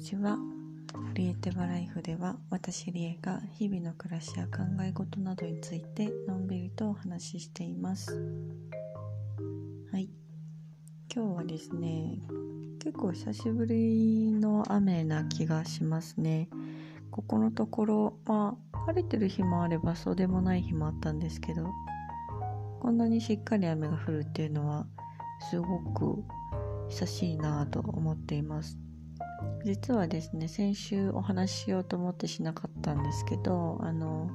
ちは。リエテバライフでは私リエが日々の暮らしや考え事などについてのんびりとお話ししています。はい。今日はですね結構久しぶりの雨な気がしますね。ここのところまあ晴れてる日もあればそうでもない日もあったんですけどこんなにしっかり雨が降るっていうのはすごく久しいなと思っています。実はですね先週お話ししようと思ってしなかったんですけどあの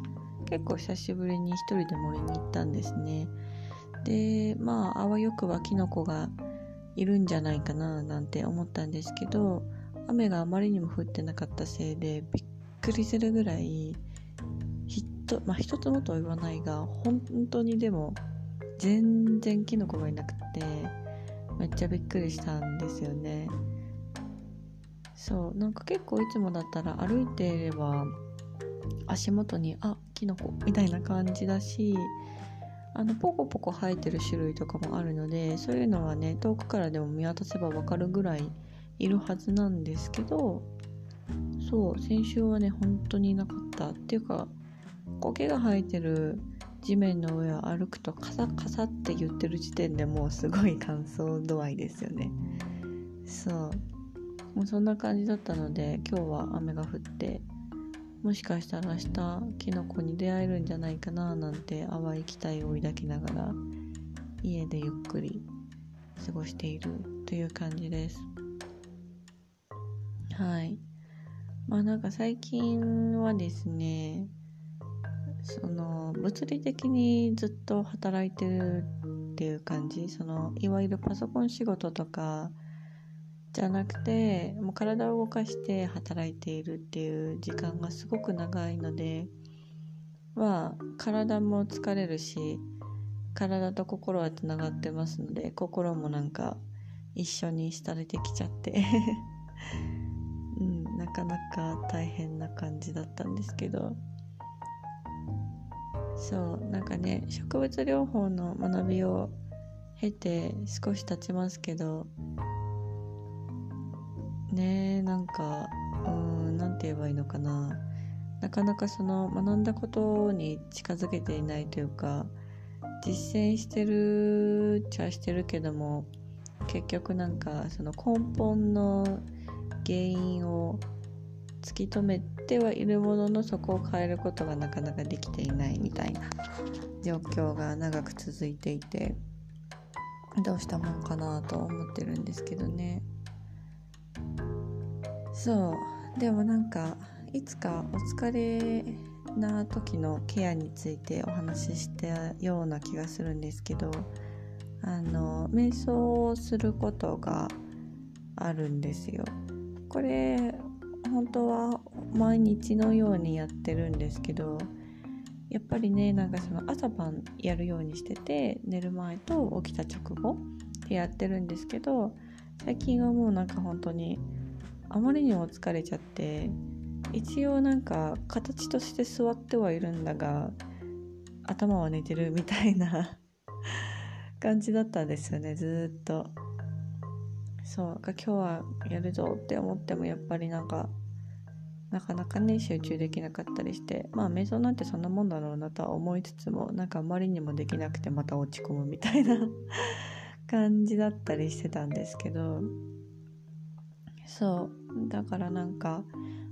結構久しぶりに一人で森に行ったんですね。でまああわよくばキノコがいるんじゃないかななんて思ったんですけど雨があまりにも降ってなかったせいでびっくりするぐらいひとまあ一つもとは言わないが本当にでも全然キノコがいなくてめっちゃびっくりしたんですよね。そうなんか結構いつもだったら歩いていれば足元にあキノコみたいな感じだしあのポコポコ生えてる種類とかもあるのでそういうのはね遠くからでも見渡せば分かるぐらいいるはずなんですけどそう先週はね本当にいなかったっていうか苔が生えてる地面の上を歩くとカサカサって言ってる時点でもうすごい乾燥度合いですよね。そう。もうそんな感じだったので今日は雨が降ってもしかしたら明日キノコに出会えるんじゃないかななんて淡い期待を抱きながら家でゆっくり過ごしているという感じです。はい。まあなんか最近はですねその物理的にずっと働いてるっていう感じ。そのいわゆるパソコン仕事とかじゃなくてもう体を動かして働いているっていう時間がすごく長いのでまあ体も疲れるし体と心はつながってますので心もなんか一緒に廃れてきちゃって。うんなかなか大変な感じだったんですけど。そうなんかね植物療法の学びを経て少し経ちますけどねなんかうん何て言えばいいのかな。なかなかその学んだことに近づけていないというか実践してるっちゃしてるけども結局なんかその根本の原因を突き止めてはいるもののそこを変えることがなかなかできていないみたいな状況が長く続いていてどうしたもんかなと思ってるんですけどね。そう。でもなんかいつかお疲れな時のケアについてお話ししたような気がするんですけどあの瞑想をすることがあるんですよ。これ本当は毎日のようにやってるんですけどやっぱりねなんかその朝晩やるようにしてて寝る前と起きた直後でやってるんですけど最近はもうなんか本当にあまりにも疲れちゃって一応なんか形として座ってはいるんだが頭は寝てるみたいな 感じだったんですよねずっと。そう今日はやるぞって思ってもやっぱりなんかなかなかね集中できなかったりしてまあ瞑想なんてそんなもんだろうなとは思いつつもなんかあまりにもできなくてまた落ち込むみたいな 感じだったりしてたんですけどそう。だからなんか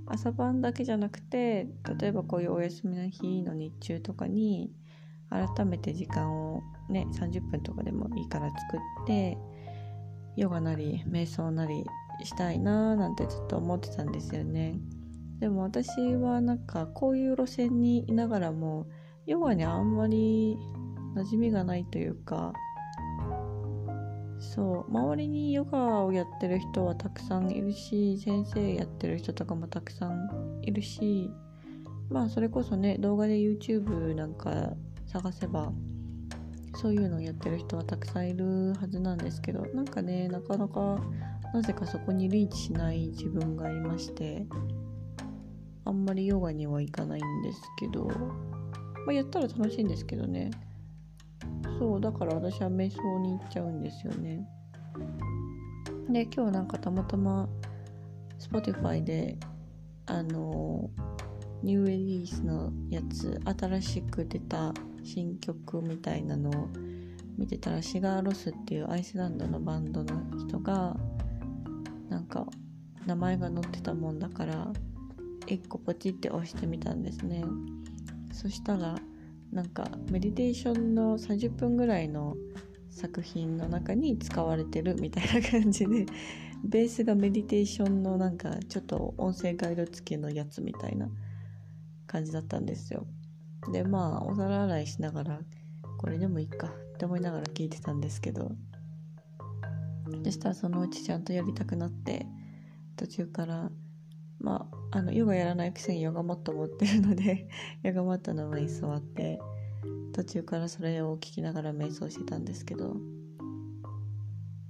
朝晩だけじゃなくて例えばこういうお休みの日の日中とかに改めて時間をね30分とかでもいいから作ってヨガなり瞑想なりしたいなーなんてずっと思ってたんですよね。でも私はなんかこういう路線にいながらもヨガにあんまり馴染みがないというかそう。周りにヨガをやってる人はたくさんいるし先生やってる人とかもたくさんいるしまあそれこそね動画で YouTube なんか探せばそういうのをやってる人はたくさんいるはずなんですけどなんかねなかなかなぜかそこにリーチしない自分がいましてあんまりヨガには行かないんですけど、まあ、やったら楽しいんですけどね。そうだから私は瞑想に行っちゃうんですよね。で今日なんかたまたま Spotify であのニューレリースのやつ新しく出た新曲みたいなのを見てたらシガーロスっていうアイスランドのバンドの人がなんか名前が載ってたもんだから1個ポチって押してみたんですね。そしたらなんかメディテーションの30分ぐらいの作品の中に使われてるみたいな感じで ベースがメディテーションのなんかちょっと音声ガイド付きのやつみたいな感じだったんですよ。でまあお皿洗いしながらこれでもいいかって思いながら聞いてたんですけど。そしたらそのうちちゃんとやりたくなって途中からまああのヨガやらないくせにヨガマット持ってるので ヨガマットの上に座って途中からそれを聞きながら瞑想してたんですけど。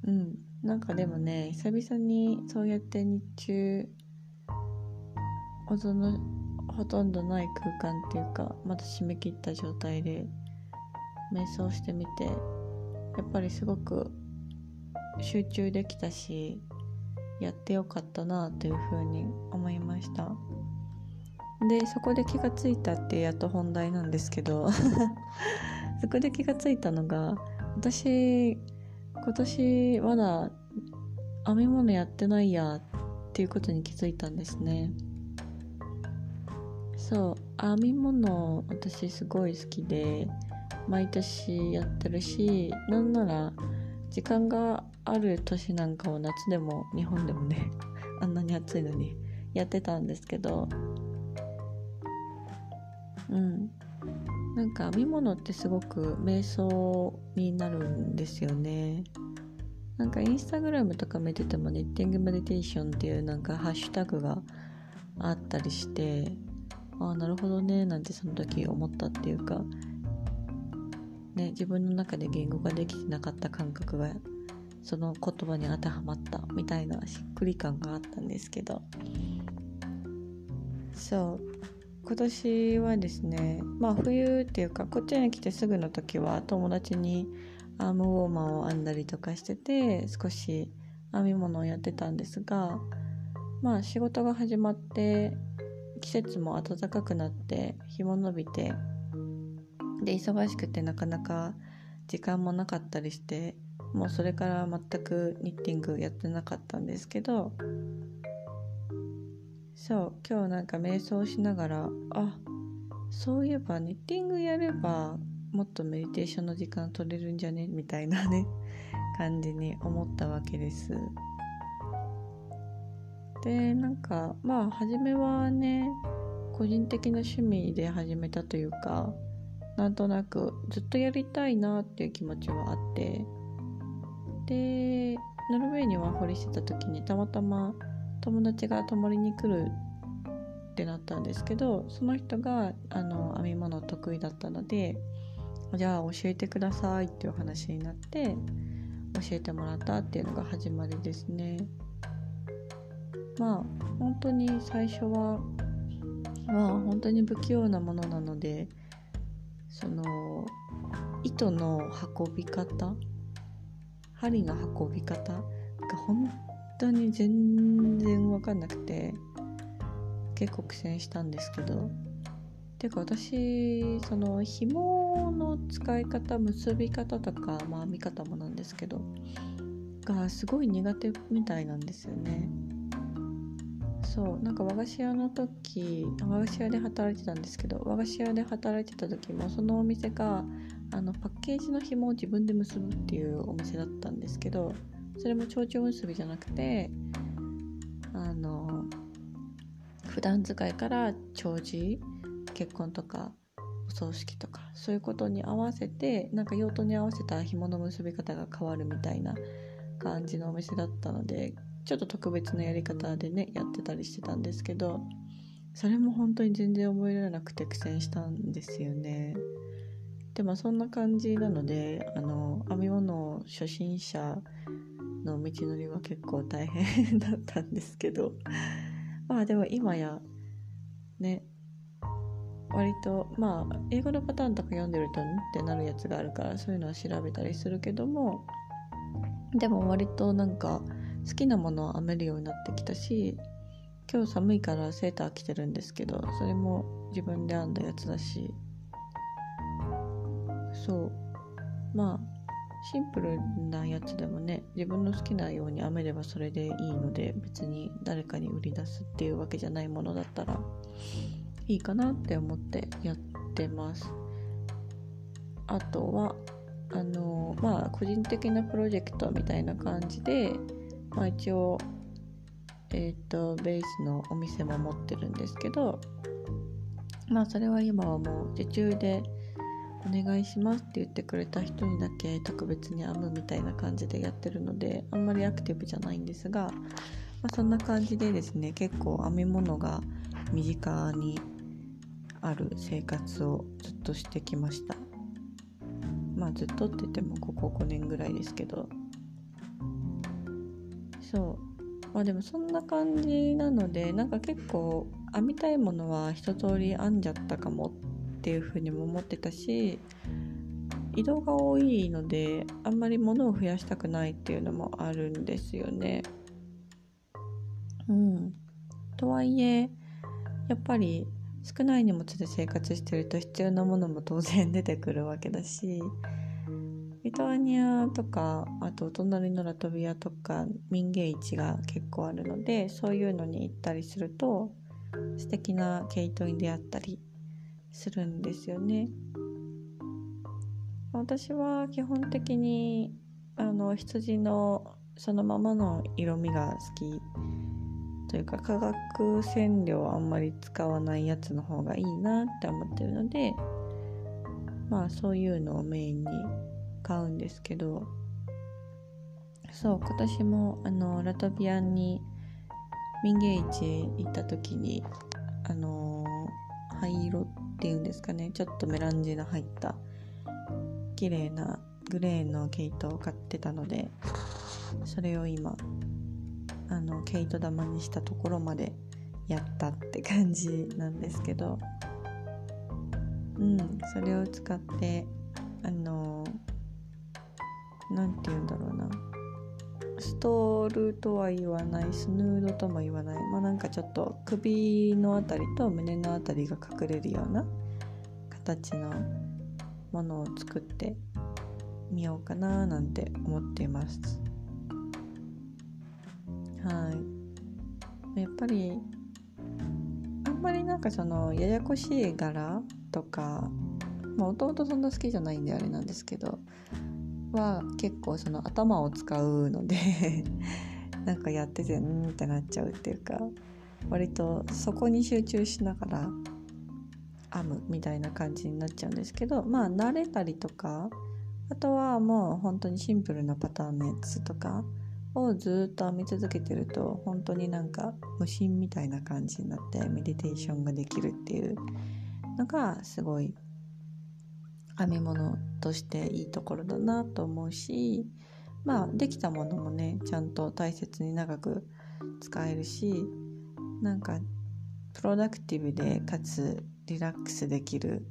うん。なんかでもね久々にそうやって日中音のほとんどない空間っていうかまだ締め切った状態で瞑想してみてやっぱりすごく集中できたしやってよかったなというふうに思いました。でそこで気がついたってやっと本題なんですけど そこで気がついたのが私今年まだ編み物やってないやっていうことに気づいたんですね。そう編み物私すごい好きで毎年やってるしなんなら時間がある年なんかは夏でも日本でもね あんなに暑いのにやってたんですけど。うん。なんか編み物ってすごく瞑想になるんですよね。なんかインスタグラムとか見ててもニッティングメディテーションっていうなんかハッシュタグがあったりしてああなるほどねなんてその時思ったっていうかね自分の中で言語ができてなかった感覚がその言葉に当てはまったみたいなしっくり感があったんですけど。そう。今年はですねまあ冬っていうかこっちに来てすぐの時は友達にアームウォーマーを編んだりとかしてて少し編み物をやってたんですがまあ仕事が始まって季節も暖かくなって日も伸びてで忙しくてなかなか時間もなかったりしてもうそれから全くニッティングやってなかったんですけどそう今日なんか瞑想しながらあそういえばニッティングやればもっとメディテーションの時間取れるんじゃね？みたいなね 感じに思ったわけです。でなんかまあ初めはね個人的な趣味で始めたというかなんとなくずっとやりたいなっていう気持ちはあってでノルウェーにワーホリしてた時にたまたま友達が泊まりに来るってなったんですけどその人があの編み物得意だったのでじゃあ教えてくださいっていう話になって教えてもらったっていうのが始まりですね。まあ本当に最初はまあ本当に不器用なものなのでその糸の運び方針の運び方が本当に全然分かんなくて結構苦戦したんですけど。てか私その紐の使い方結び方とかまあ編み方もなんですけどがすごい苦手みたいなんですよね。そうなんか和菓子屋の時和菓子屋で働いてたんですけど和菓子屋で働いてた時もそのお店があのパッケージの紐を自分で結ぶっていうお店だったんですけどそれも蝶々結びじゃなくてあの普段使いから長寿結婚とかお葬式とかそういうことに合わせてなんか用途に合わせた紐の結び方が変わるみたいな感じのお店だったのでちょっと特別なやり方でねやってたりしてたんですけどそれも本当に全然覚えられなくて苦戦したんですよね。でもそんな感じなのであの編み物初心者の道のりは結構大変だったんですけど まあでも今やね割とまあ英語のパターンとか読んでるとんってなるやつがあるからそういうのは調べたりするけどもでも割となんか好きなものを編めるようになってきたし今日寒いからセーター着てるんですけどそれも自分で編んだやつだしそう。まあシンプルなやつでもね自分の好きなように編めればそれでいいので別に誰かに売り出すっていうわけじゃないものだったらいいかなって思ってやってます。あとはあのまあ個人的なプロジェクトみたいな感じで、まあ、一応えっ、ー、とベースのお店も持ってるんですけどまあそれは今はもう受注でお願いしますって言ってくれた人にだけ特別に編むみたいな感じでやってるのであんまりアクティブじゃないんですが、まあ、そんな感じでですね結構編み物が身近にある生活をずっとしてきました。まあずっとって言ってもここ5年ぐらいですけど。そう。まあでもそんな感じなのでなんか結構編みたいものは一通り編んじゃったかもっていうふうにも思ってたし移動が多いのであんまり物を増やしたくないっていうのもあるんですよね。うん、とはいえやっぱり少ない荷物で生活してると必要なものも当然出てくるわけだしリトアニアとかあとお隣のラトビアとか民芸市が結構あるのでそういうのに行ったりすると素敵な毛糸に出会ったりするんですよね。私は基本的にあの羊のそのままの色味が好きというか化学染料はあんまり使わないやつの方がいいなって思ってるのでまあそういうのをメインに買うんですけどそう今年もあのラトビアンに民芸市行った時にあの灰色ていうんですかね。ちょっとメランジの入った綺麗なグレーの毛糸を買ってたのでそれを今あの毛糸玉にしたところまでやったって感じなんですけど。うんそれを使ってあの何て言うんだろうな。ストールとは言わないスヌードとも言わない。まあなんかちょっと首の辺りと胸の辺りが隠れるような形のものを作ってみようかななんて思っています。はいやっぱりあんまりなんかそのややこしい柄とかもともとそんな好きじゃないんであれなんですけどは結構その頭を使うので なんかやっててうんってなっちゃうっていうか割とそこに集中しながら編むみたいな感じになっちゃうんですけどまあ慣れたりとかあとはもう本当にシンプルなパターンのやつとかをずっと編み続けてると本当になんか無心みたいな感じになってメディテーションができるっていうのがすごい編み物としていいところだなと思うしまあできたものもねちゃんと大切に長く使えるしなんかプロダクティブでかつリラックスできる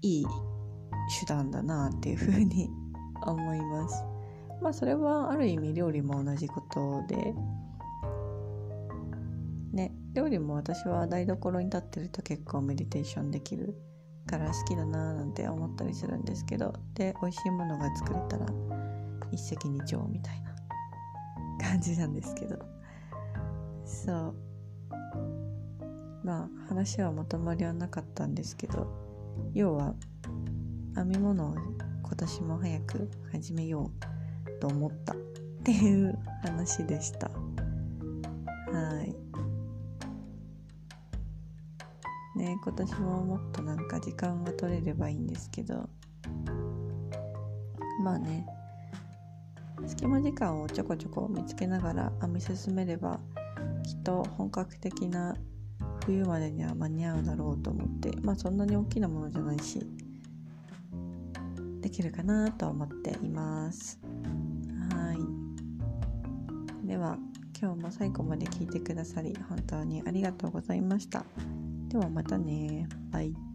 いい手段だなっていうふうに 思います。まあそれはある意味料理も同じことで。ね料理も私は台所に立ってると結構メディテーションできるから好きだなーなんて思ったりするんですけど。で美味しいものが作れたら一石二鳥みたいな感じなんですけど。そう。まあ話はまとまりはなかったんですけど要は編み物を今年も早く始めようと思ったっていう話でした。はい。ね今年ももっとなんか時間が取れればいいんですけどまあね隙間時間をちょこちょこ見つけながら編み進めればきっと本格的な冬までには間に合うだろうと思ってまあそんなに大きなものじゃないしできるかなと思っていますはい。では今日も最後まで聞いてくださり本当にありがとうございました。ではまたね。バイ。